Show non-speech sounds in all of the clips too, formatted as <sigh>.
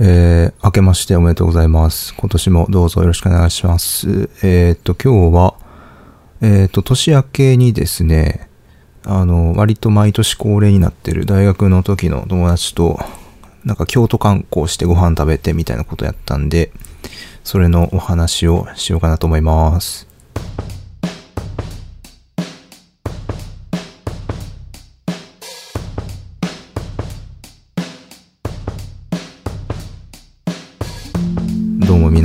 えー、明けましておめでとうございます。今年もどうぞよろしくお願いします。えーっと、今日は、えーっと、年明けにですね、あの、割と毎年恒例になってる大学の時の友達と、なんか京都観光してご飯食べてみたいなことやったんで、それのお話をしようかなと思います。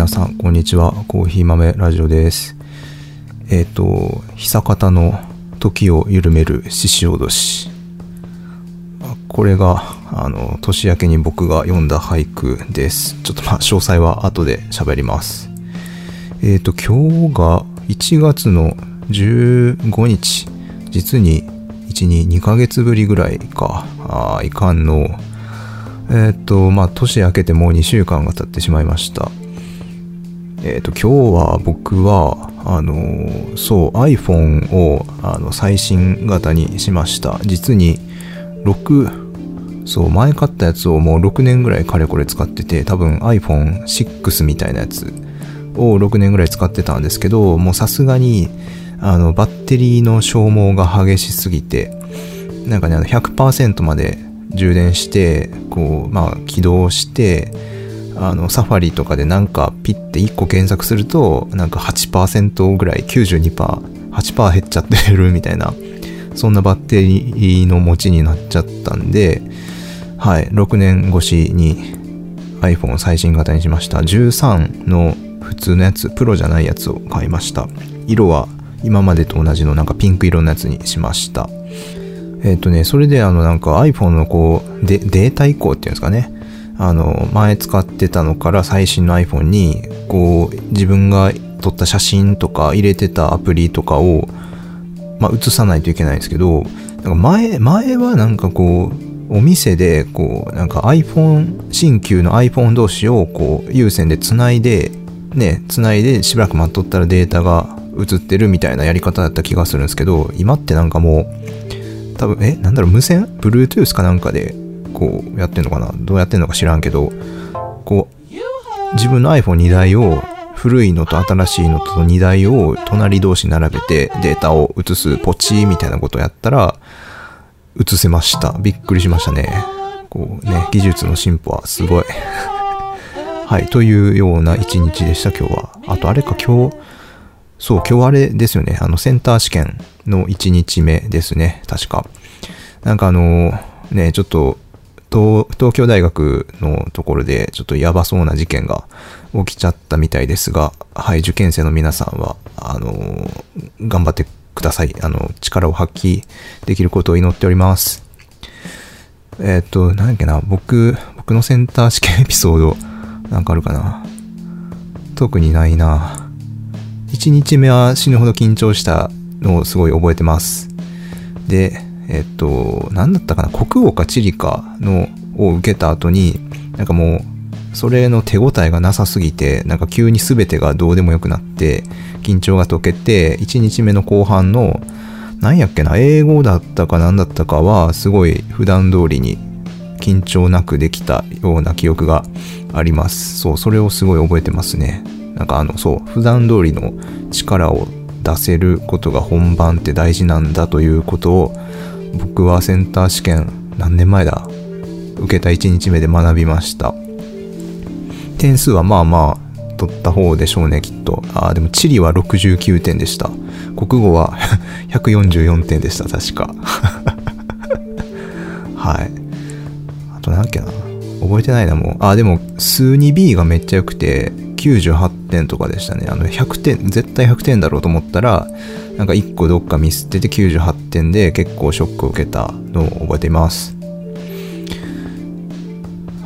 さん、こんにちは。コーヒー豆ラジオです。えっ、と、久方の時を緩める獅子おどし。これが、あの、年明けに僕が読んだ俳句です。ちょっとまあ、詳細は後で喋ります。えっ、と、今日が1月の15日。実に、1、2、2ヶ月ぶりぐらいか。あーいかんの。えっ、と、まあ、年明けてもう2週間が経ってしまいました。えっ、と、今日は僕は、あのーそう、iPhone をあの最新型にしました。実に、6、そう、前買ったやつをもう6年ぐらいかれこれ使ってて、多分 iPhone6 みたいなやつを6年ぐらい使ってたんですけど、もうさすがに、あの、バッテリーの消耗が激しすぎて、なんかね、あの100%まで充電して、こう、まあ、起動して、あの、サファリとかでなんかピッて1個検索すると、なんか8%ぐらい、92%、8%減っちゃってるみたいな、そんなバッテリーの持ちになっちゃったんで、はい、6年越しに iPhone 最新型にしました。13の普通のやつ、プロじゃないやつを買いました。色は今までと同じのなんかピンク色のやつにしました。えっ、とね、それであのなんか iPhone のこう、でデータ移行っていうんですかね。あの、前使ってたのから最新の iPhone に、こう、自分が撮った写真とか入れてたアプリとかを、まあ、映さないといけないんですけど、なんか前、前はなんかこう、お店で、こう、なんか iPhone、新旧の iPhone 同士をこう、有線で繋いで、ね、繋いでしばらく待っとったらデータが映ってるみたいなやり方だった気がするんですけど、今ってなんかもう、多分、え、なんだろう、無線 ?Bluetooth かなんかで、こう、やってんのかな？どうやってんのか知らんけど、こう、自分の iPhone2 台を、古いのと新しいのと2台を隣同士並べてデータを移すポチみたいなことをやったら、移せました。びっくりしましたね。こうね、技術の進歩はすごい。<laughs> はい、というような一日でした、今日は。あと、あれか、今日、そう、今日あれですよね。あの、センター試験の1日目ですね。確か。なんかあの、ね、ちょっと、東東京大学のところで、ちょっとやばそうな事件が起きちゃったみたいですが、はい、受験生の皆さんは、あの、頑張ってください。あの、力を発揮できることを祈っております。えっ、と、なんだっけな、僕、僕のセンター試験エピソード、なんかあるかな。特にないな。1日目は死ぬほど緊張したのをすごい覚えてます。で、えっと、なんだったかな、国語か地理かのを受けた後に、なんかもう、それの手応えがなさすぎて、なんか急に全てがどうでもよくなって、緊張が解けて、1日目の後半の、なんやっけな、英語だったかなんだったかは、すごい普段通りに緊張なくできたような記憶があります。そう、それをすごい覚えてますね。なんかあの、そう、普段通りの力を出せることが本番って大事なんだということを、僕はセンター試験何年前だ？受けた1日目で学びました。点数はまあまあ取った方でしょうね、きっと。ああ、でも地理は69点でした。国語は <laughs> 144点でした、確か。<laughs> はい。あとなんだっけな。覚えてないな、もう。あ、でも、数 2B がめっちゃ良くて、98点とかでしたね。あの、100点、絶対100点だろうと思ったら、なんか1個どっかミスってて98点で結構ショックを受けたのを覚えています。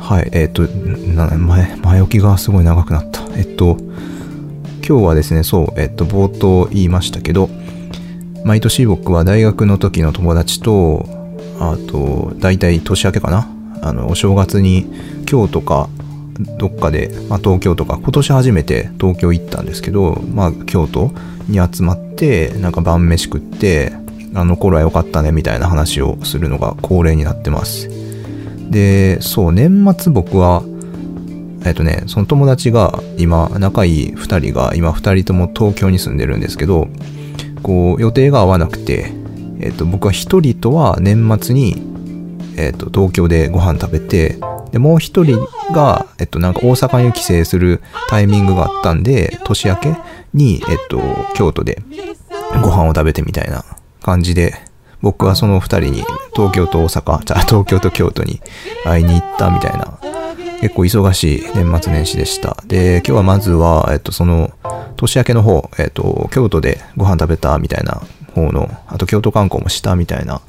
はい、えっ、と、前、前置きがすごい長くなった。えっと、今日はですね、そう、えっと、冒頭言いましたけど、毎年僕は大学の時の友達と、あと、大体年明けかな？あの、お正月に京都か、どっかで、まあ、東京とか、今年初めて東京行ったんですけど、まあ、京都に集まって、なんか晩飯食って、あの頃は良かったね、みたいな話をするのが恒例になってます。で、そう、年末僕は、えっとね、その友達が今、仲いい2人が今2人とも東京に住んでるんですけど、こう予定が合わなくて、えっと、僕は1人とは年末に、えっと、東京でご飯食べて、で、もう1人が、えっと、なんか大阪に帰省するタイミングがあったんで、年明けに、えっと、京都でご飯を食べてみたいな感じで、僕はその2人に東京と大阪、じゃあ東京と京都に会いに行ったみたいな結構忙しい年末年始でした。で、今日はまずは、えっと、その、年明けの方、えっと、京都でご飯食べたみたいな方の、あと京都観光もしたみたいな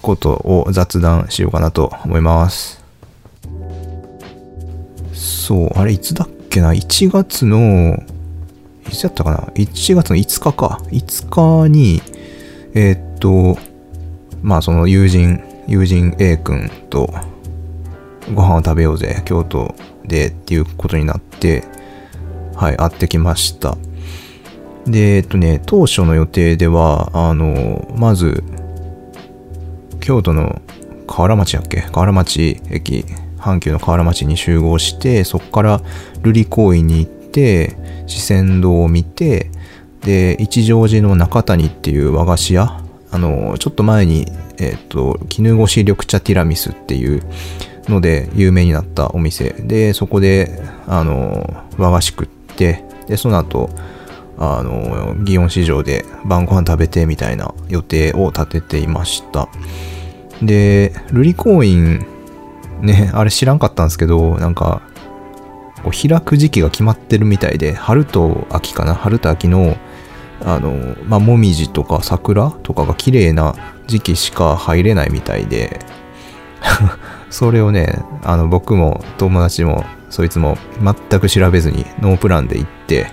ことを雑談しようかなと思います。そう、あれいつだっけな ?1 月の、いつやったかな ?1 月の5日か。5日に、えー、っと、まあその友人、友人 A 君と、ご飯を食べようぜ、京都でっていうことになって、はい、会ってきました。で、えっとね、当初の予定では、あの、まず、京都の河原町やっけ？河原町駅、阪急の河原町に集合して、そこから瑠璃公園に行って、四川堂を見て、で、一乗寺の中谷っていう和菓子屋、あの、ちょっと前に、えっと、絹ごし緑茶ティラミスっていうので有名になったお店。でそこであの和菓子食ってでその後あの祇園市場で晩ご飯食べてみたいな予定を立てていました。で瑠璃公園ねあれ知らんかったんですけどなんかこう開く時期が決まってるみたいで春と秋かな春と秋のあのまあもみじとか桜とかが綺麗な時期しか入れないみたいで <laughs> それをね、あの、僕も友達も、そいつも全く調べずにノープランで行って、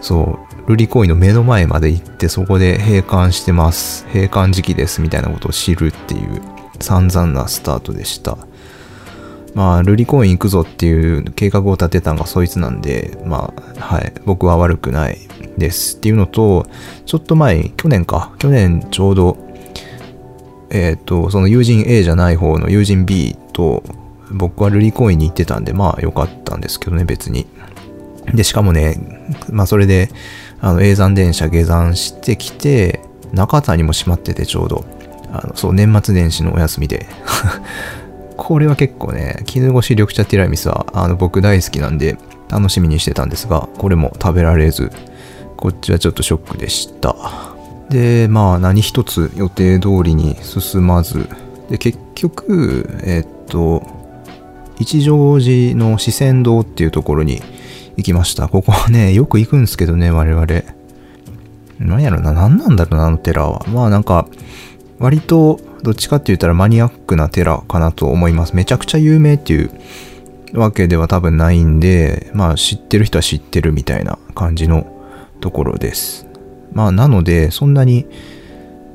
そう、ルリコイの目の前まで行って、そこで閉館してます。閉館時期です、みたいなことを知るっていう散々なスタートでした。まあ、ルリコイン行くぞっていう計画を立てたのがそいつなんで、まあ、はい、僕は悪くないですっていうのと、ちょっと前、去年か、去年ちょうど、えっ、ー、と、その友人 A じゃない方の友人 B と、僕はルリコインに行ってたんで、まあ良かったんですけどね、別に。で、しかもね、まあそれで、あの、永山電車下山してきて、中谷も閉まっててちょうど、あの、そう、年末年始のお休みで。これは結構ね、絹ごし緑茶ティラミスは、あの、僕大好きなんで、楽しみにしてたんですが、これも食べられず、こっちはちょっとショックでした。で、まあ何一つ予定通りに進まず、で、結局、えっと、一乗寺の四川堂っていうところに行きました。ここはね、よく行くんですけどね、我々。何やろな、何なんだろうな、あの寺は。まあなんか、割と、どっちかって言ったらマニアックな寺かなと思います。めちゃくちゃ有名っていうわけでは多分ないんで、まあ知ってる人は知ってるみたいな感じのところです。まあなので、そんなに、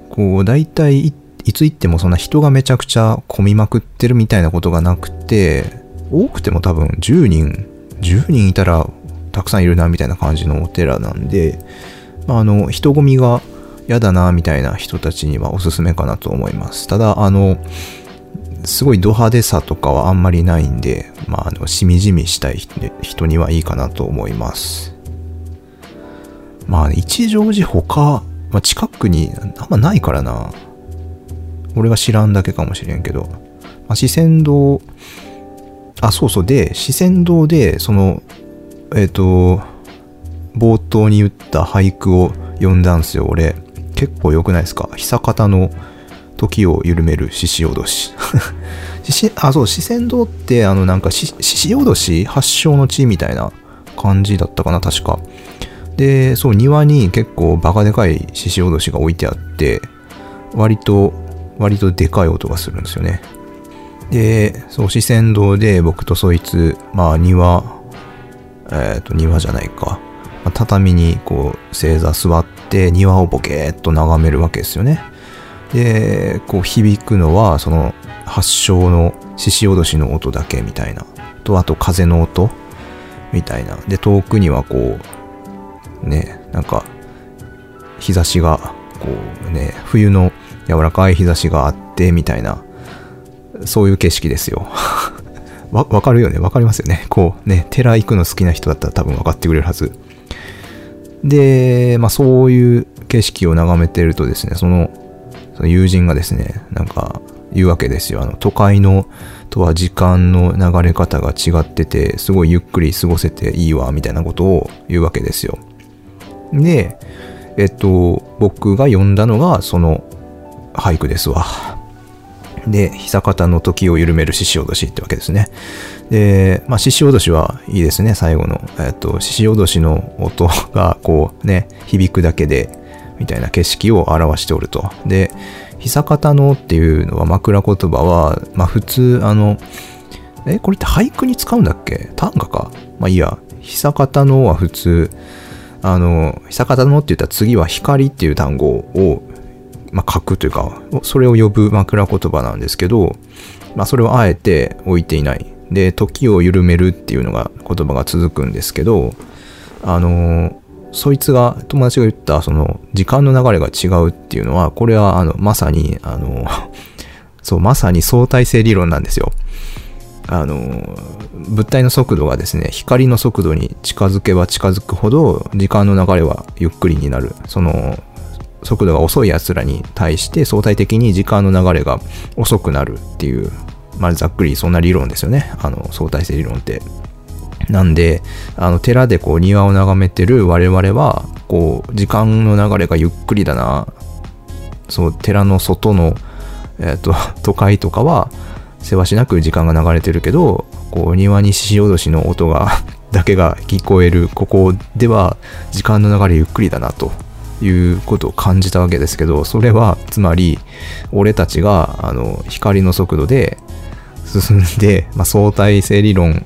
こう、大体いつ行ってもそんな人がめちゃくちゃ混みまくってるみたいなことがなくて、多くても多分10人、10人いたらたくさんいるなみたいな感じのお寺なんで、まあ、あの、人混みが嫌だなみたいな人たちにはおすすめかなと思います。ただ、あの、すごいド派手さとかはあんまりないんで、まあ、あの、しみじみしたい人にはいいかなと思います。まあ、一乗寺他、まあ、近くにあんまないからな。俺が知らんだけかもしれんけど。まあ、四川堂、あ、そうそう。で、四川堂で、その、えっ、ー、と、冒頭に言った俳句を読んだんすよ、俺。結構良くないですか？久方の時を緩める獅子おどし。<laughs> あ、そう、四川堂って、あの、なんか、獅子おどし発祥の地みたいな感じだったかな、確か。で、そう、庭に結構バカでかい獅子おどしが置いてあって、割と、割とでかい音がするんですよね。で、そう、四川堂で僕とそいつ、まあ庭、えっ、ー、と、庭じゃないか。まあ、畳にこう、正座座って庭をボケーっと眺めるわけですよね。で、こう響くのは、その発祥の獅子おどしの音だけみたいな。と、あと風の音みたいな。で、遠くにはこう、ね、なんか、日差しが、こうね、冬の柔らかい日差しがあって、みたいな、そういう景色ですよ。<laughs> わ、わかるよねわかりますよねこうね、寺行くの好きな人だったら多分分かってくれるはず。で、まあそういう景色を眺めてるとですね、その、その友人がですね、なんか言うわけですよ。あの、都会のとは時間の流れ方が違ってて、すごいゆっくり過ごせていいわ、みたいなことを言うわけですよ。で、えっと、僕が読んだのがその俳句ですわ。で、久方の時を緩める獅子おどしってわけですね。で、まあ、獅子おどしはいいですね、最後の。えっと、獅子おどしの音がこうね、響くだけで、みたいな景色を表しておると。で、久方のっていうのは枕言葉は、まあ普通、あの、え、これって俳句に使うんだっけ？短歌か？まあいいや。久方のは普通、あの、久方のって言ったら次は光っていう単語をまあ、書くというか、それを呼ぶ枕言葉なんですけど、まあ、それをあえて置いていない。で、時を緩めるっていうのが言葉が続くんですけど、あの、そいつが、友達が言った、その、時間の流れが違うっていうのは、これは、あの、まさに、あの、<laughs> そう、まさに相対性理論なんですよ。あの、物体の速度がですね、光の速度に近づけば近づくほど、時間の流れはゆっくりになる。その、速度が遅い奴らに対して相対的に時間の流れが遅くなるっていう、まあ、ざっくりそんな理論ですよね。あの、相対性理論って。なんで、あの、寺でこう庭を眺めてる我々は、こう、時間の流れがゆっくりだな。そう、寺の外の、えっ、ー、と、<laughs> 都会とかは、せわしなく時間が流れてるけど、こう、庭に獅子おどしの音が <laughs> だけが聞こえる、ここでは、時間の流れゆっくりだなと。いうことを感じたわけですけど、それはつまり俺たちがあの光の速度で進んで、まあ、相対性理論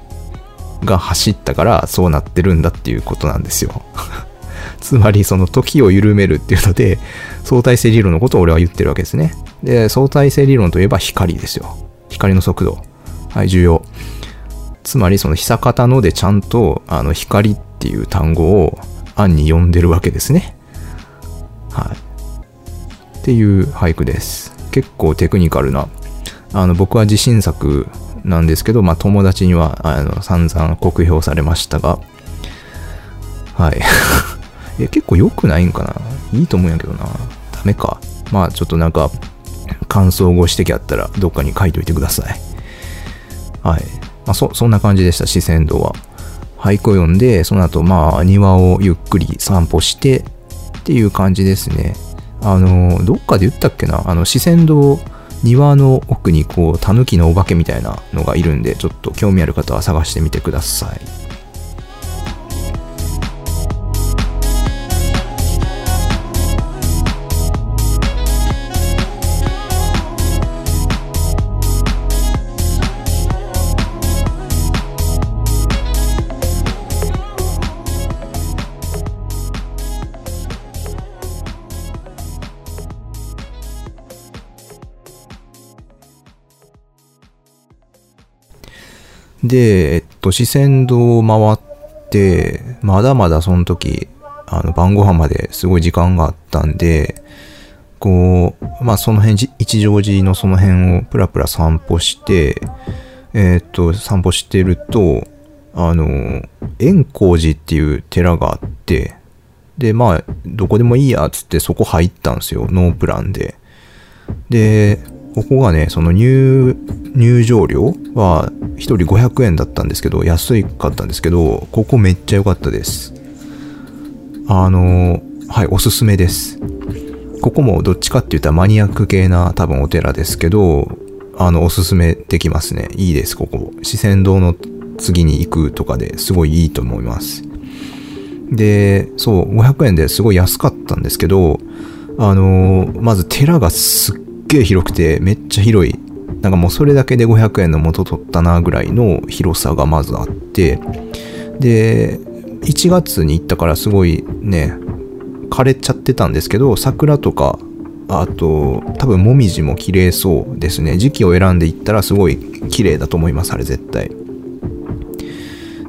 が走ったからそうなってるんだっていうことなんですよ。<laughs> つまりその時を緩めるっていうので相対性理論のことを俺は言ってるわけですね。で、相対性理論といえば光ですよ。光の速度。はい、重要。つまりその久方のでちゃんとあの光っていう単語を案に読んでるわけですね。はい。っていう俳句です。結構テクニカルな。あの、僕は自信作なんですけど、まあ友達には、あの、散々酷評されましたが、はい。<laughs> え、結構良くないんかな？いいと思うんやけどな。ダメか。まあちょっとなんか、感想ご指摘あったらどっかに書いといてください。はい。まあそ、そんな感じでした、四川道は。俳句を読んで、その後、まあ、庭をゆっくり散歩して、っていう感じですね。あの、どっかで言ったっけな？あの、四川堂、庭の奥にこう、狸のお化けみたいなのがいるんで、ちょっと興味ある方は探してみてください。で、えっと、四川堂を回って、まだまだその時、あの、晩ご飯まですごい時間があったんで、こう、まあその辺、一乗寺のその辺をプラプラ散歩して、え、っと、散歩してると、あの、円光寺っていう寺があって、で、まあ、どこでもいいや、つってそこ入ったんですよ。ノープランで。で、ここがね、その入、入場料は1人500円だったんですけど、安いかったんですけど、ここめっちゃ良かったです。あの、はい、おすすめです。ここもどっちかって言ったらマニアック系な多分お寺ですけど、あの、おすすめできますね。いいです、ここ。四川堂の次に行くとかですごいいいと思います。で、そう、500円ですごい安かったんですけど、あのまず寺がすっげえ広くて、めっちゃ広い。なんかもうそれだけで500円の元取ったなぐらいの広さがまずあって、で、1月に行ったからすごいね、枯れちゃってたんですけど、桜とか、あと、多分もみじも綺麗そうですね。時期を選んで行ったらすごい綺麗だと思います、あれ絶対。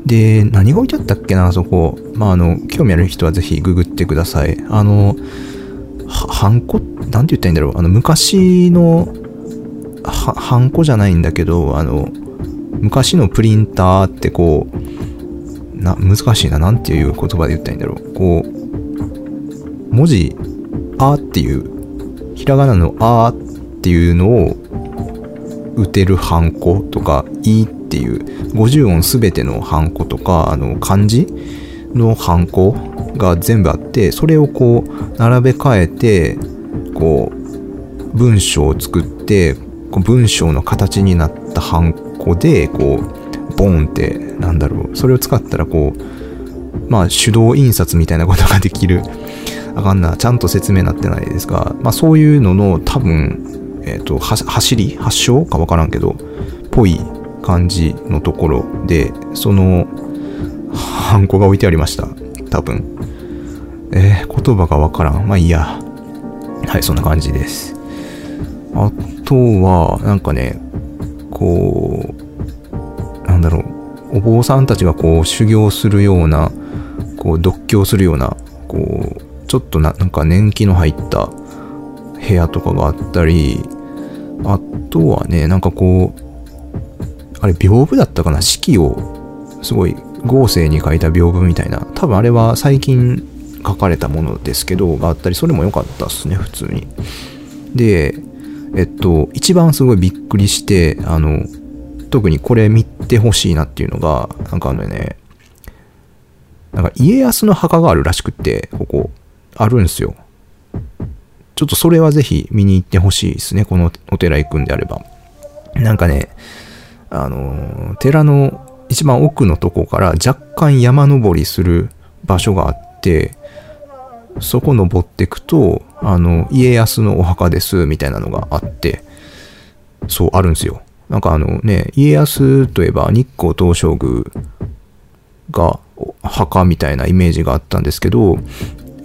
で、何が置いてあったっけな、あそこ。まあ、あの、興味ある人はぜひググってください。あの、ハンコ、なんて言ったらいいんだろう。あの、昔の、ハンコじゃないんだけど、あの、昔のプリンターってこう、な、難しいな、なんていう言葉で言ったらいいんだろう。こう、文字、あっていう、ひらがなのあっていうのを打てるハンコとか、いっていう、50音すべてのハンコとか、あの、漢字のハンコが全部あって、それをこう、並べ替えて、こう、文章を作って、こう文章の形になったハンコで、こう、ボーンって、なんだろう、それを使ったらこう、まあ手動印刷みたいなことができる。<laughs> あかんな、ちゃんと説明になってないですが、まあそういうのの多分、えっ、ー、と、走り発祥かわからんけど、ぽい感じのところで、その、ハンコが置いてありました。多分。えー、言葉がわからん。まあいいや。はい、そんな感じです。あとは、なんかね、こう、なんだろう、お坊さんたちがこう修行するような、こう読経するような、こう、ちょっとななんか年季の入った部屋とかがあったり、あとはね、なんかこう、あれ屏風だったかな四季をすごい豪勢に書いた屏風みたいな。多分あれは最近書かれたものですけど、があったり、それも良かったっすね、普通に。で、えっと、一番すごいびっくりして、あの、特にこれ見てほしいなっていうのが、なんかあのね、なんか家康の墓があるらしくって、ここ、あるんですよ。ちょっとそれはぜひ見に行ってほしいですね、このお寺行くんであれば。なんかね、あの、寺の一番奥のとこから若干山登りする場所があって、そこ登ってくと、あの、家康のお墓です、みたいなのがあって、そう、あるんですよ。なんかあのね、家康といえば日光東照宮が墓みたいなイメージがあったんですけど、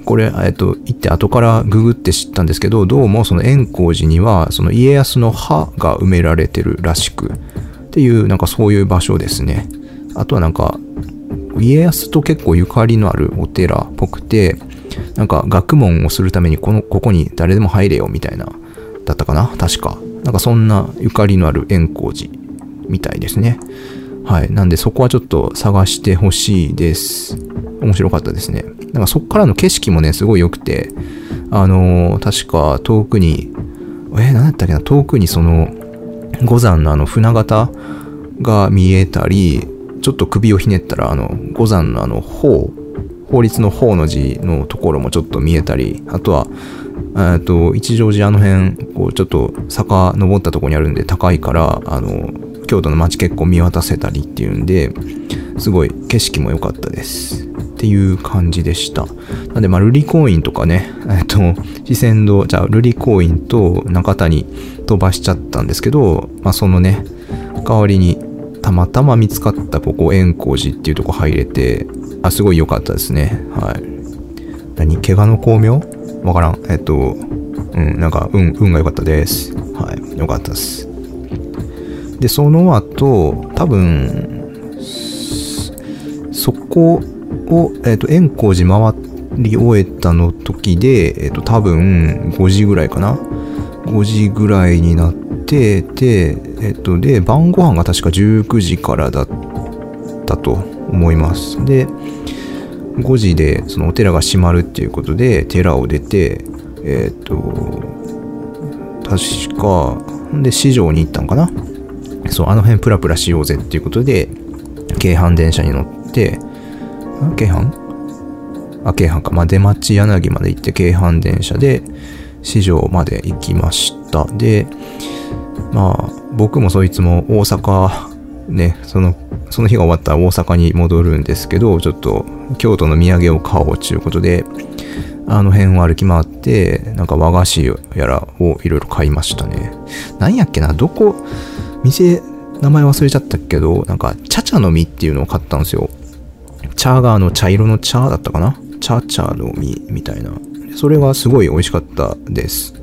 これ、えっと、行って後からググって知ったんですけど、どうもその円光寺には、その家康の歯が埋められてるらしく、っていう、なんかそういう場所ですね。あとはなんか、家康と結構ゆかりのあるお寺っぽくて、なんか学問をするためにこの、ここに誰でも入れよみたいな、だったかな？確か。なんかそんなゆかりのある円光寺みたいですね。はい。なんでそこはちょっと探してほしいです。面白かったですね。なんかそっからの景色もね、すごい良くて、あのー、確か遠くに、えー、何だったっけな、遠くにその、五山のあの船形が見えたり、ちょっと首をひねったら、あの、五山のあの、法、法律の法の字のところもちょっと見えたり、あとは、えっと、一乗寺あの辺、こう、ちょっと坂登ったところにあるんで高いから、あの、京都の街結構見渡せたりっていうんで、すごい景色も良かったです。っていう感じでした。なんで、まあ、瑠璃光院とかね、えっと、四川堂、じゃあ、瑠璃光院と中谷飛ばしちゃったんですけど、まあ、そのね、代わりにたまたま見つかったここ円光寺っていうとこ入れて、あ、すごい良かったですね。はい。何？怪我の巧妙？わからん。えっと、うん、なんか、運、運が良かったです。はい。良かったです。で、その後、多分、そこを、えっと、円光寺回り終えたの時で、えっと、多分、5時ぐらいかな？5時ぐらいになって、で、えっと、で、晩ご飯が確か19時からだったと思います。で、5時でそのお寺が閉まるっていうことで、寺を出て、えっと、確か、で、市場に行ったんかな？そう、あの辺プラプラしようぜっていうことで、京阪電車に乗って、京阪？あ、京阪か。まあ、出町柳まで行って京阪電車で、市場まで行きました。で、まあ、僕もそいつも大阪、ね、その、その日が終わったら大阪に戻るんですけど、ちょっと京都の土産を買おうということで、あの辺を歩き回って、なんか和菓子やらをいろいろ買いましたね。なんやっけな、どこ、店、名前忘れちゃったけど、なんか、チャチャの実っていうのを買ったんですよ。チャーガーの茶色の茶だったかな？チャチャの実みたいな。それがすごい美味しかったです。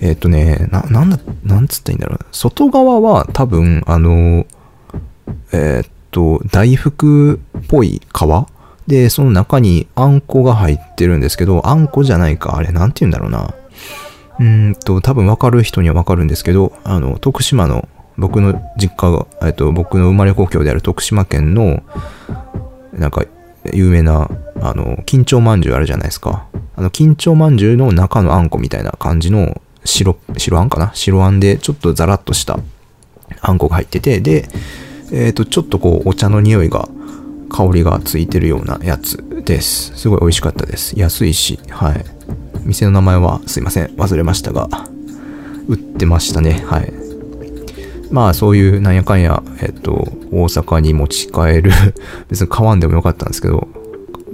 えっ、ー、とね、な、なんだ、なんつったらいいんだろう。外側は多分、あの、えっ、ー、と、大福っぽい皮で、その中にあんこが入ってるんですけど、あんこじゃないか。あれ、なんて言うんだろうな。うんと、多分わかる人にはわかるんですけど、あの、徳島の僕の実家が、えっと、僕の生まれ故郷である徳島県の、なんか、有名な、あの、緊張まんじゅうあるじゃないですか。あの、緊張まんじゅうの中のあんこみたいな感じの白、白あんかな？白あんで、ちょっとザラッとしたあんこが入ってて、で、えっ、と、ちょっとこう、お茶の匂いが、香りがついてるようなやつです。すごい美味しかったです。安いし、はい。店の名前はすいません、忘れましたが、売ってましたね。はい。まあそういうなんやかんや、えっと、大阪に持ち帰る別に買わんでもよかったんですけど、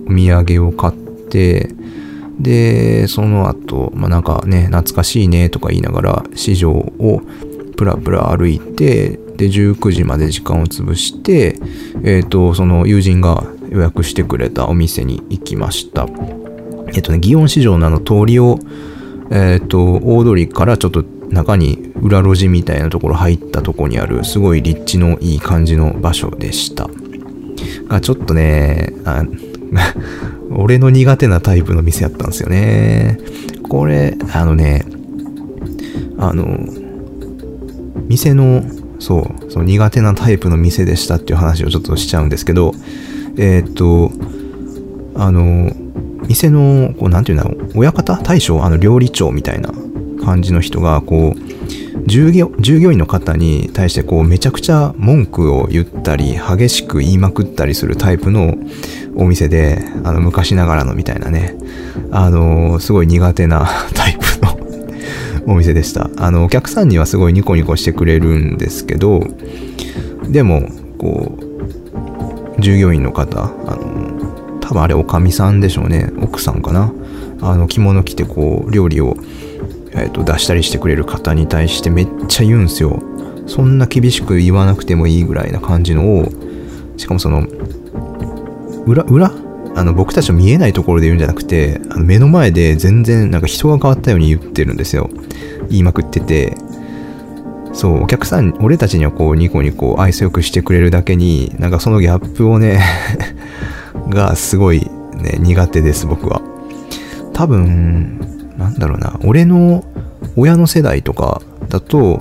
お土産を買って、で、その後、まあなんかね、懐かしいねとか言いながら、市場をプラプラ歩いて、で、19時まで時間を潰して、えっ、と、その友人が予約してくれたお店に行きました。えっ、とね、祇園市場のあの通りを、えっ、と、大通りからちょっと中に裏路地みたいなところ入ったとこにあるすごい立地のいい感じの場所でした。がちょっとね、あ俺の苦手なタイプの店やったんですよね。これ、あのね、あの、店の、そう、その苦手なタイプの店でしたっていう話をちょっとしちゃうんですけど、えー、っと、あの、店の、こう、なんていうんだろう、親方？大将？あの、料理長みたいな感じの人がこう従業従業員の方に対してこうめちゃくちゃ文句を言ったり激しく言いまくったりするタイプのお店であの昔ながらのみたいなねあのすごい苦手な <laughs> タイプの <laughs> お店でした。あのお客さんにはすごいニコニコしてくれるんですけどでもこう従業員の方あの多分あれおかみさんでしょうね。奥さんかな。あの着物着てこう料理をえーと、出したりしてくれる方に対してめっちゃ言うんすよ。そんな厳しく言わなくてもいいぐらいな感じのを、しかもその、裏、裏？あの、僕たちの見えないところで言うんじゃなくて、あの目の前で全然なんか人が変わったように言ってるんですよ。言いまくってて。そう、お客さん、俺たちにはこうニコニコ愛想よくしてくれるだけに、なんかそのギャップをね <laughs> がすごいね、苦手です、僕は。多分、なんだろうな、俺の親の世代とかだと、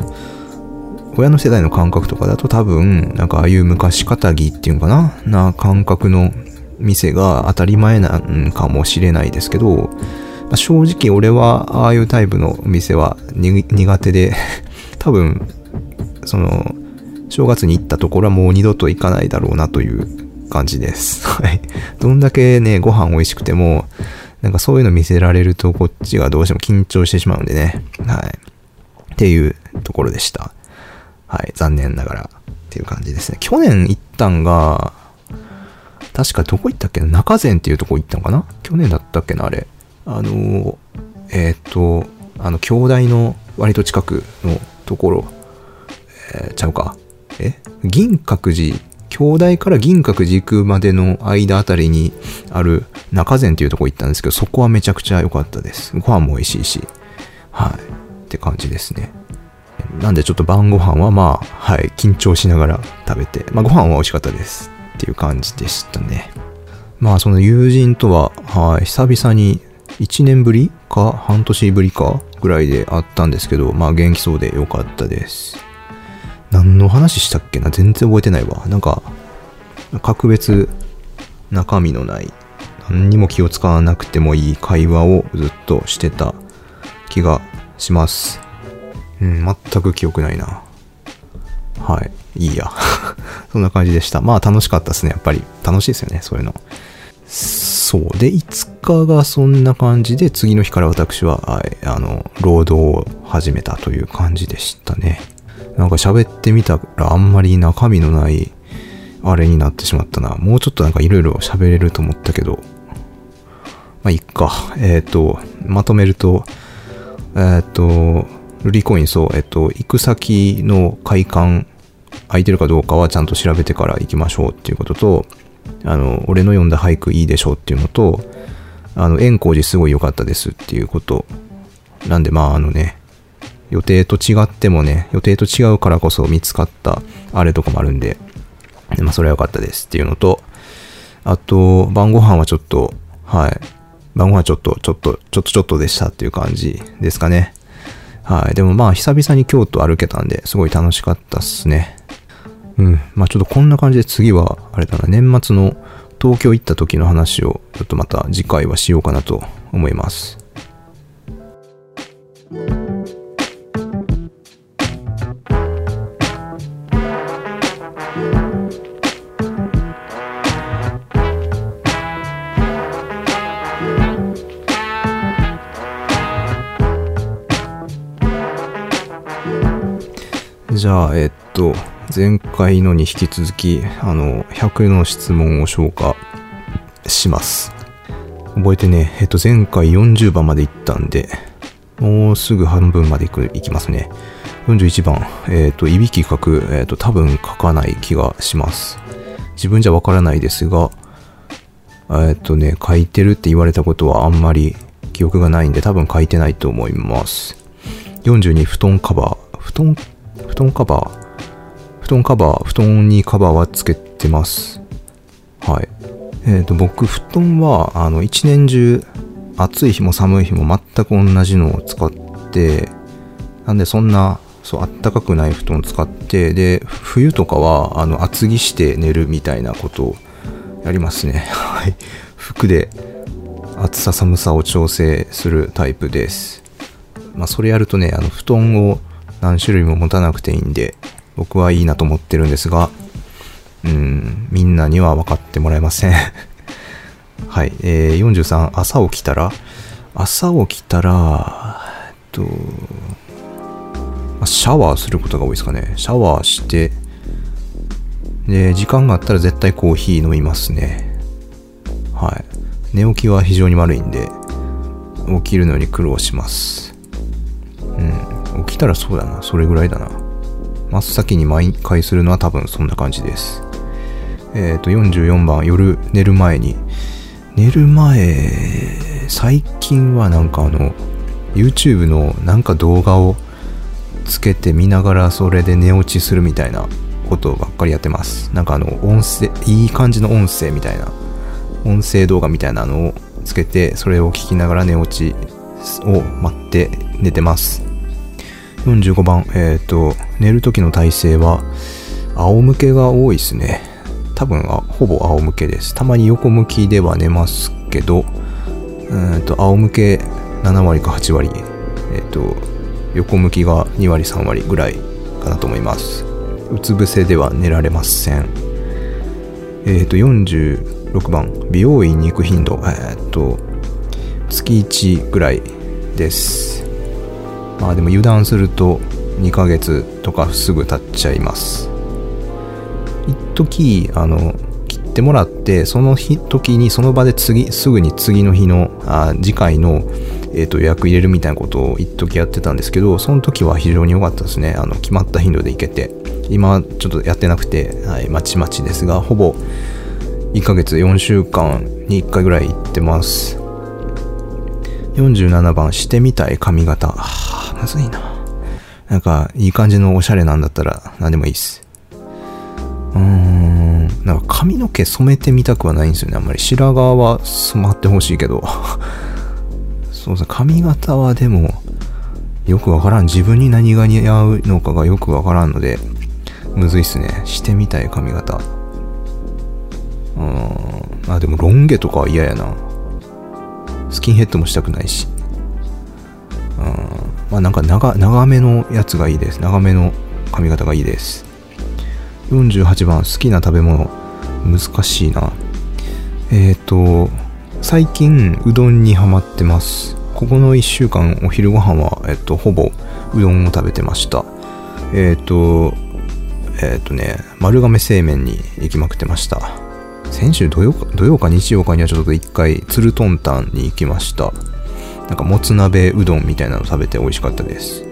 親の世代の感覚とかだと多分、なんかああいう昔かたぎっていうのかな？な感覚の店が当たり前なんかもしれないですけど、まあ、正直俺はああいうタイプの店は苦手で <laughs> 多分、その、正月に行ったところはもう二度と行かないだろうなという感じです。はい。どんだけね、ご飯美味しくても、なんかそういうの見せられるとこっちがどうしても緊張してしまうんでね。はい。っていうところでした。はい。残念ながらっていう感じですね。去年行ったんが、確かどこ行ったっけな？中前っていうとこ行ったのかな？去年だったっけなあれ。あの、えっ、と、あの、兄弟の割と近くのところ、えー、ちゃうか。え？銀閣寺兄弟から銀閣寺行くまでの間あたりにある中前っていうとこ行ったんですけど、そこはめちゃくちゃ良かったです。ご飯も美味しいし、はい。って感じですね。なんでちょっと晩ご飯はまあ、はい、緊張しながら食べて、まあご飯は美味しかったですっていう感じでしたね。まあその友人とは、はい、久々に1年ぶりか半年ぶりかぐらいで会ったんですけど、まあ元気そうで良かったです。何の話したっけな？全然覚えてないわ。なんか、格別中身のない、何にも気を使わなくてもいい会話をずっとしてた気がします。うん、全く記憶ないな。はい。いいや。<laughs> そんな感じでした。まあ楽しかったですね。やっぱり楽しいですよね。そういうの。そう。で、5日がそんな感じで、次の日から私は、はい、あの、労働を始めたという感じでしたね。なんか喋ってみたらあんまり中身のないあれになってしまったな。もうちょっとなんかいろいろ喋れると思ったけど、まあいっか。えっ、ー、と、まとめると、えっ、ー、と、ルリコインそう、えっ、ー、と、行く先の会館空いてるかどうかはちゃんと調べてから行きましょうっていうことと、あの、俺の読んだ俳句いいでしょうっていうのと、あの、円光寺すごい良かったですっていうこと。なんで、まあ、あのね、予定と違ってもね、予定と違うからこそ見つかったあれとかもあるんで、まあそれは良かったですっていうのと、あと、晩ご飯はちょっと、はい。晩ご飯ちょっと、ちょっと、ちょっとちょっとでしたっていう感じですかね。はい。でもまあ、久々に京都歩けたんで、すごい楽しかったっすね。うん。まあ、ちょっとこんな感じで次は、あれだな、年末の東京行った時の話を、ちょっとまた次回はしようかなと思います。じゃあ、えっと、前回のに引き続き、あの、100の質問を消化します。覚えてね、えっと、前回40番まで行ったんで、もうすぐ半分まで行く、行きますね。41番、えっと、いびき書く、えっと、多分書かない気がします。自分じゃわからないですが、えっとね、書いてるって言われたことはあんまり記憶がないんで、多分書いてないと思います。42、布団カバー。布団布団カバー、布団カバー、布団にカバーはつけてます。はい。えっ、ー、と、僕、布団は、あの、一年中、暑い日も寒い日も全く同じのを使って、なんでそんな、そう、あったかくない布団を使って、で、冬とかは、あの、厚着して寝るみたいなことをやりますね。<laughs> はい。服で暑さ寒さを調整するタイプです。まあ、それやるとね、あの、布団を何種類も持たなくていいんで、僕はいいなと思ってるんですが、うん、みんなには分かってもらえません <laughs> はい、えー、43、朝起きたら、朝起きたら、えっと、シャワーすることが多いですかね。シャワーして、で、時間があったら絶対コーヒー飲みますね。はい。寝起きは非常に悪いんで、起きるのに苦労します。うん。起きたらそうだな。それぐらいだな。真っ先に毎回するのは多分そんな感じです。えっ、ー、と、44番、夜寝る前に。寝る前、最近はなんかあの、YouTube のなんか動画をつけて見ながらそれで寝落ちするみたいなことばっかりやってます。なんかあの、音声、いい感じの音声みたいな、音声動画みたいなのをつけて、それを聞きながら寝落ちを待って寝てます。45番、えっ、ー、と、寝る時の体勢は、仰向けが多いですね。多分ほぼ仰向けです。たまに横向きでは寝ますけど、うんと、仰向け7割か8割、えっ、ー、と、横向きが2割3割ぐらいかなと思います。うつ伏せでは寝られません。えっ、ー、と、46番、美容院に行く頻度、えっ、と、月1ぐらいです。まあでも油断すると2ヶ月とかすぐ経っちゃいます。一時あの切ってもらってその日時にその場で次すぐに次の日のあ次回の、えーと、予約入れるみたいなことを一時やってたんですけどその時は非常に良かったですね。あの決まった頻度で行けて今ちょっとやってなくて、はい、まちまちですがほぼ1ヶ月4週間に1回ぐらい行ってます。47番してみたい髪型。むずいな。なんか、いい感じのおしゃれなんだったら何でもいいっす。うーん。なんか髪の毛染めてみたくはないんですよね。あんまり白髪は染まってほしいけど。<laughs> そうですね。髪型はでも、よくわからん。自分に何が似合うのかがよくわからんので、むずいっすね。してみたい髪型。うーん。あ、でもロン毛とかは嫌やな。スキンヘッドもしたくないし。うん。まあなんか長長めのやつがいいです。長めの髪型がいいです。48番、好きな食べ物。難しいな。えっ、ー、と、最近うどんにハマってます。ここの1週間お昼ご飯は、えっと、ほぼうどんを食べてました。えっ、ー、と、えっ、とね、丸亀製麺に行きまくってました。先週土曜土曜か日曜かにはちょっと一回、つるとんたんに行きました。なんかもつ鍋うどんみたいなの食べて美味しかったです。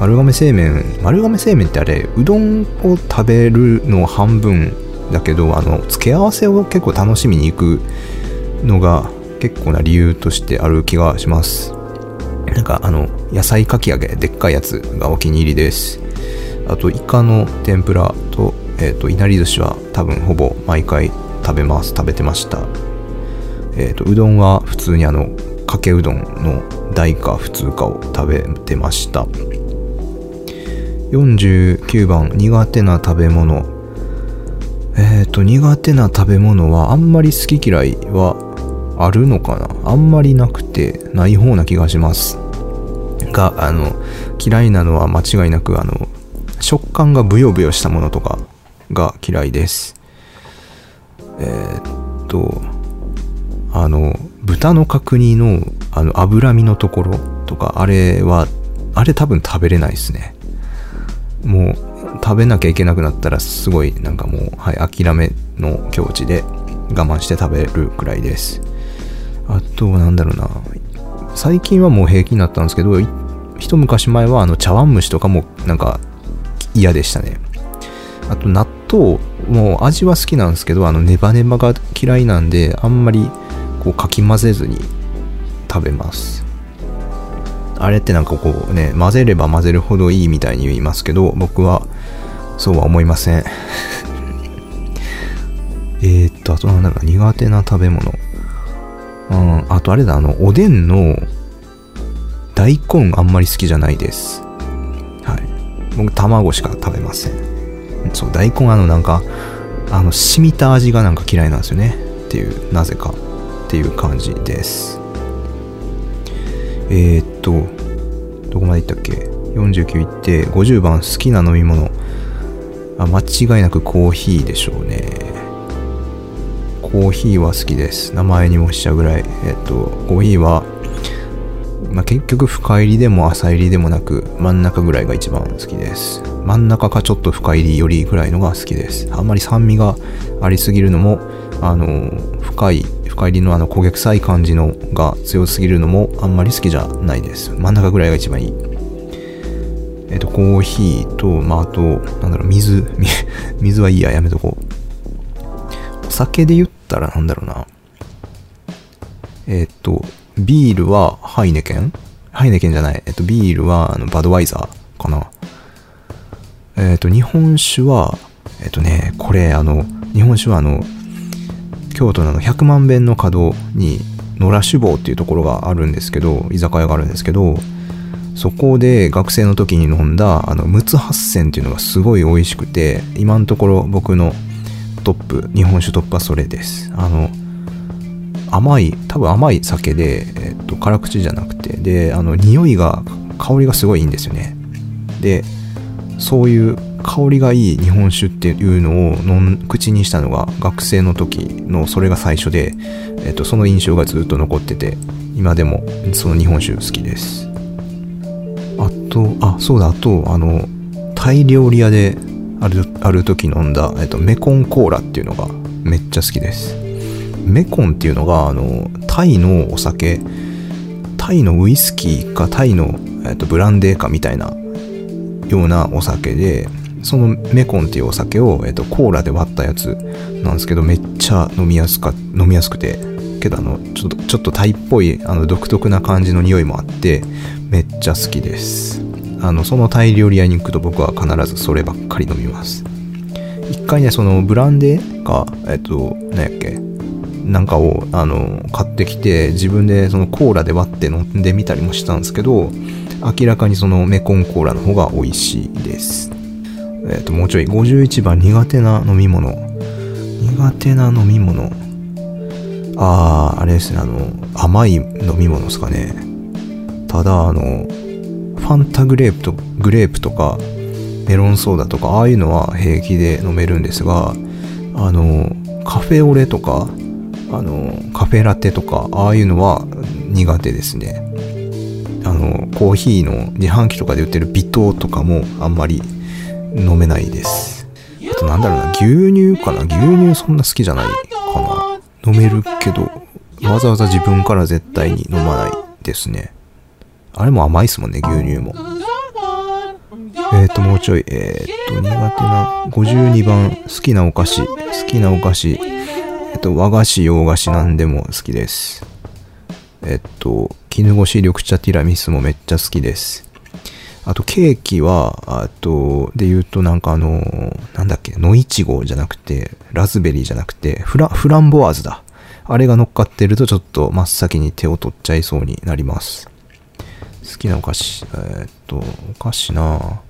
丸亀製麺丸亀製麺ってあれうどんを食べるの半分だけどあの付け合わせを結構楽しみに行くのが結構な理由としてある気がします。なんかあの野菜かき揚げでっかいやつがお気に入りです。あとイカの天ぷらと,、えーと、いなり寿司は多分ほぼ毎回食べます。食べてました。えっ、ー、とうどんは普通にあのかけうどんの大か普通かを食べてました。49番、苦手な食べ物。えっ、ー、と、苦手な食べ物はあんまり好き嫌いはあるのかな？あんまりなくて、ない方な気がします。が、あの、嫌いなのは間違いなく、あの、食感がブヨブヨしたものとかが嫌いです。えー、っと、あの、豚の角煮のあの脂身のところとか、あれは、あれ多分食べれないですね。もう食べなきゃいけなくなったらすごいなんかもう、はい、諦めの境地で我慢して食べるくらいです。あと、なんだろうな。最近はもう平気になったんですけど、一昔前はあの茶碗蒸しとかもなんか嫌でしたね。あと納豆もう味は好きなんですけど、あのネバネバが嫌いなんで、あんまりこうかき混ぜずに食べます。あれってなんかこうね、混ぜれば混ぜるほどいいみたいに言いますけど、僕はそうは思いません。<laughs> えっと、あとなんだろう、苦手な食べ物。うん、あとあれだ、あの、おでんの大根あんまり好きじゃないです。はい。僕、卵しか食べません。そう、大根あの、なんか、あの、染みた味がなんか嫌いなんですよね。っていう、なぜか。っていう感じです。えー、っと、どこまで行ったっけ ?49 行って、50番好きな飲み物。あ、間違いなくコーヒーでしょうね。コーヒーは好きです。名前にもしちゃうぐらい。えっと、コーヒーは、まあ、結局深入りでも浅入りでもなく真ん中ぐらいが一番好きです。真ん中かちょっと深入りよりぐらいのが好きです。あんまり酸味がありすぎるのも、あの、深い、深入りのあの焦げ臭い感じのが強すぎるのもあんまり好きじゃないです。真ん中ぐらいが一番いい。えっ、と、コーヒーと、まあ、あと、なんだろう、水、<laughs> 水はいいや、やめとこう。お酒で言ったらなんだろうな。えっ、と、ビールはハイネケン？ハイネケンじゃない。えっと、ビールはあのバドワイザーかな。えっと、日本酒は、えっとね、これ、あの、日本酒はあの、京都の100万遍の角に野良酒坊っていうところがあるんですけど、居酒屋があるんですけど、そこで学生の時に飲んだあの陸奥八仙っていうのがすごい美味しくて今のところ僕のトップ日本酒トップはそれです。あの甘い多分甘い酒で、えっと、辛口じゃなくてであの匂いが香りがすごいいいんですよね。でそういう香りがいい日本酒っていうのを口にしたのが学生の時のそれが最初で、えっと、その印象がずっと残ってて今でもその日本酒好きですあと、あ、そうだ、あと、あの、タイ料理屋である、ある時飲んだ、えっと、メコンコーラっていうのがめっちゃ好きです。メコンっていうのが、あの、タイのお酒、タイのウイスキーかタイの、えっと、ブランデーかみたいなようなお酒で、そのメコンっていうお酒を、えっと、コーラで割ったやつなんですけど、めっちゃ飲みやすか、飲みやすくて、けどあの、ちょっと、ちょっとタイっぽい、あの、独特な感じの匂いもあって、めっちゃ好きです。あのそのタイ料理屋に行くと僕は必ずそればっかり飲みます。一回ねそのブランデーかえっと何やっけなんかをあの買ってきて自分でそのコーラで割って飲んでみたりもしたんですけど明らかにそのメコンコーラの方が美味しいです。えっともうちょい。51番苦手な飲み物。苦手な飲み物。あああれですね。あの甘い飲み物ですかね。ただあのファンタグレープとグレープとかメロンソーダとかああいうのは平気で飲めるんですがあのカフェオレとかあのカフェラテとかああいうのは苦手ですね。あのコーヒーの自販機とかで売ってる微糖とかもあんまり飲めないですあとなんだろうな牛乳かな？牛乳そんな好きじゃないかな飲めるけどわざわざ自分から絶対に飲まないですねあれも甘いっすもんね、牛乳も。えっ、ー、と、もうちょい。えっ、ー、と、苦手な、52番、好きなお菓子。好きなお菓子。えっ、と、和菓子、洋菓子なんでも好きです。えっと、絹ごし緑茶ティラミスもめっちゃ好きです。あと、ケーキは、あと、で言うとなんかあの、なんだっけ、野いちごじゃなくて、ラズベリーじゃなくて、フラ、フランボワーズだ。あれが乗っかってるとちょっと真っ先に手を取っちゃいそうになります。好きなお菓子、えー、っと、お菓子な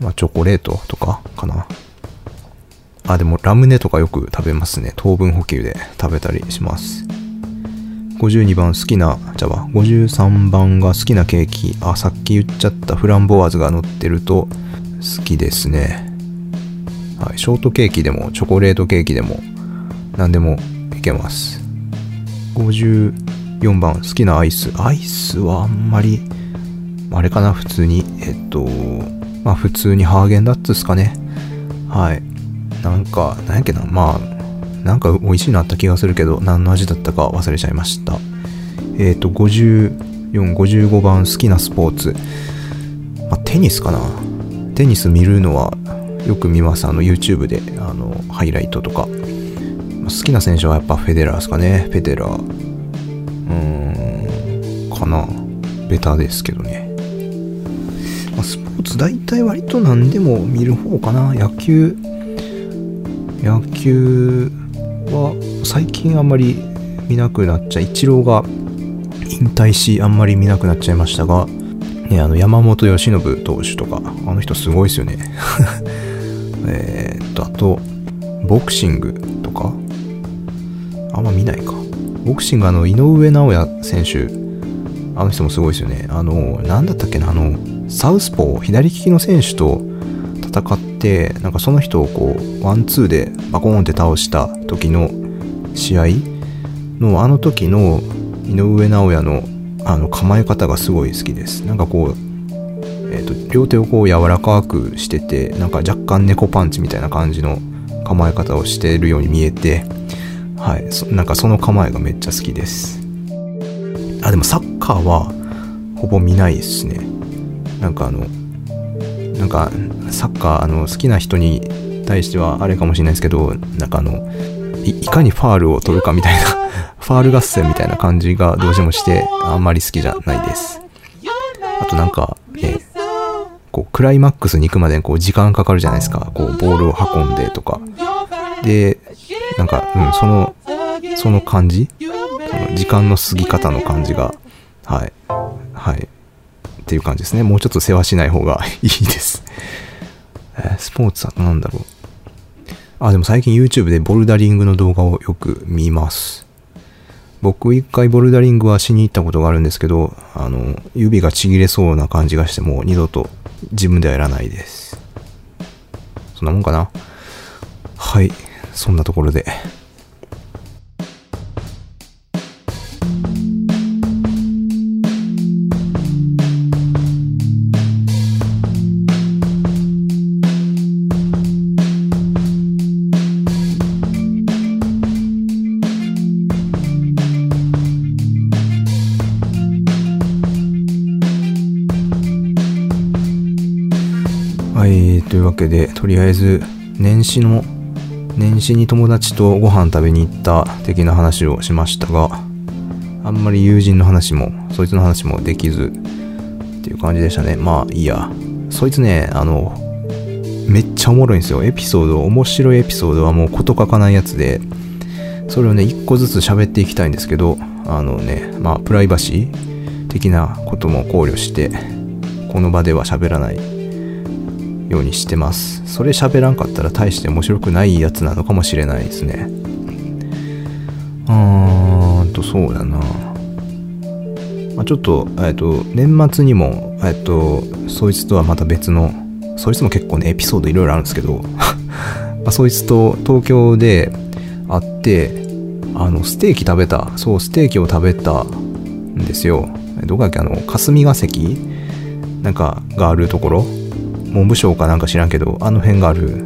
まあ、チョコレートとかかな。あ、でもラムネとかよく食べますね。糖分補給で食べたりします。52番好きな、じゃあ53番が好きなケーキ。あ、さっき言っちゃったフランボワーズが乗ってると好きですね。はい、ショートケーキでもチョコレートケーキでも何でもいけます。54番好きなアイス。アイスはあんまり、あれかな、普通に。えっと、まあ普通にハーゲンダッツですかね。はい。なんか、なんやっけな、まあ、なんか美味しいなった気がするけど、何の味だったか忘れちゃいました。えっ、ー、と、54、55番好きなスポーツ。まあ、テニスかな。テニス見るのはよく見ます。あの、YouTube で、あの、ハイライトとか。まあ、好きな選手はやっぱフェデラーですかね。フェデラー。うーん、かな。ベタですけどね。まあ、スポーツ大体割と何でも見る方かな。野球、野球は最近あんまり見なくなっちゃ、イチローが引退し、あんまり見なくなっちゃいましたが、ね、あの山本由伸投手とか、あの人すごいですよね。<laughs> えっと、あと、ボクシングとか、あんま見ないか。ボクシング、あの、井上尚弥選手、あの人もすごいですよね。あの、なんだったっけな、あの、サウスポー、左利きの選手と戦ってて、なんかその人をこう、ワンツーでバコーンって倒した時の試合の、あの時の井上尚弥のあの構え方がすごい好きです。なんかこう、え、ー、と、両手をこう柔らかくしてて、なんか若干猫パンチみたいな感じの構え方をしているように見えて、はい、なんかその構えがめっちゃ好きです。あ、でもサッカーはほぼ見ないですね。なんかあの、なんかサッカーあの好きな人に対してはあれかもしれないですけど、なんかあの、いかにファールを取るかみたいな <laughs> ファール合戦みたいな感じがどうしてもして、あんまり好きじゃないです。あとなんか、ね、こう、クライマックスに行くまでこう、時間かかるじゃないですか。こう、ボールを運んでとか。で、なんか、うん、その、その感じ？その時間の過ぎ方の感じが、はい、はい、っていう感じですね。もうちょっと世話しない方が <laughs> いいです。え、スポーツは何だろう。あ、でも最近 YouTube でボルダリングの動画をよく見ます。僕一回ボルダリングはしに行ったことがあるんですけど、あの、指がちぎれそうな感じがしてもう二度と自分ではやらないです。そんなもんかな。はい。そんなところで。いうわけで、とりあえず、年始の、年始に友達とご飯食べに行った的な話をしましたが、あんまり友人の話も、そいつの話もできず、っていう感じでしたね。まあ、いいや。そいつね、あの、めっちゃおもろいんですよ。エピソード、面白いエピソードはもう事欠かないやつで、それをね、一個ずつ喋っていきたいんですけど、あのね、まあ、プライバシー的なことも考慮して、この場では喋らないようにしてます。それ喋らんかったら大して面白くないやつなのかもしれないですね。うーんと、そうだな。まあ、ちょっと、えっと、年末にも、えっと、そいつとはまた別の、そいつも結構ね、エピソードいろいろあるんですけど、<laughs> まあ、そいつと東京で会って、あの、ステーキ食べた、そう、ステーキを食べたんですよ。どこだっけ、あの、霞が関？なんかがあるところ文部省かなんか知らんけど、あの辺がある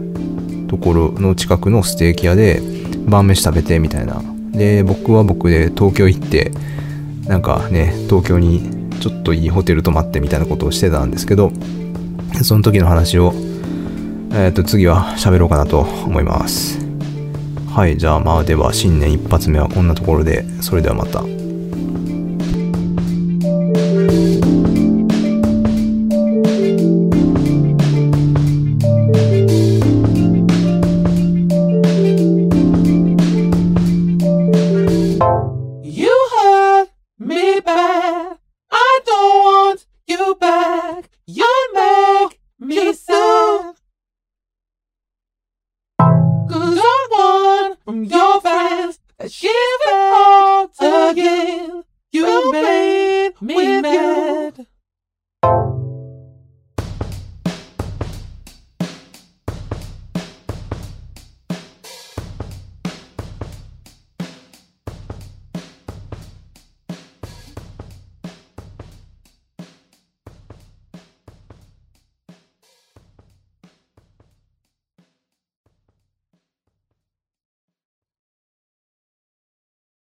ところの近くのステーキ屋で晩飯食べてみたいな。で、僕は僕で東京行って、なんかね、東京にちょっといいホテル泊まってみたいなことをしてたんですけど、その時の話を、えっ、ー、と、次は喋ろうかなと思います。はい、じゃあまあでは新年一発目はこんなところで、それではまた。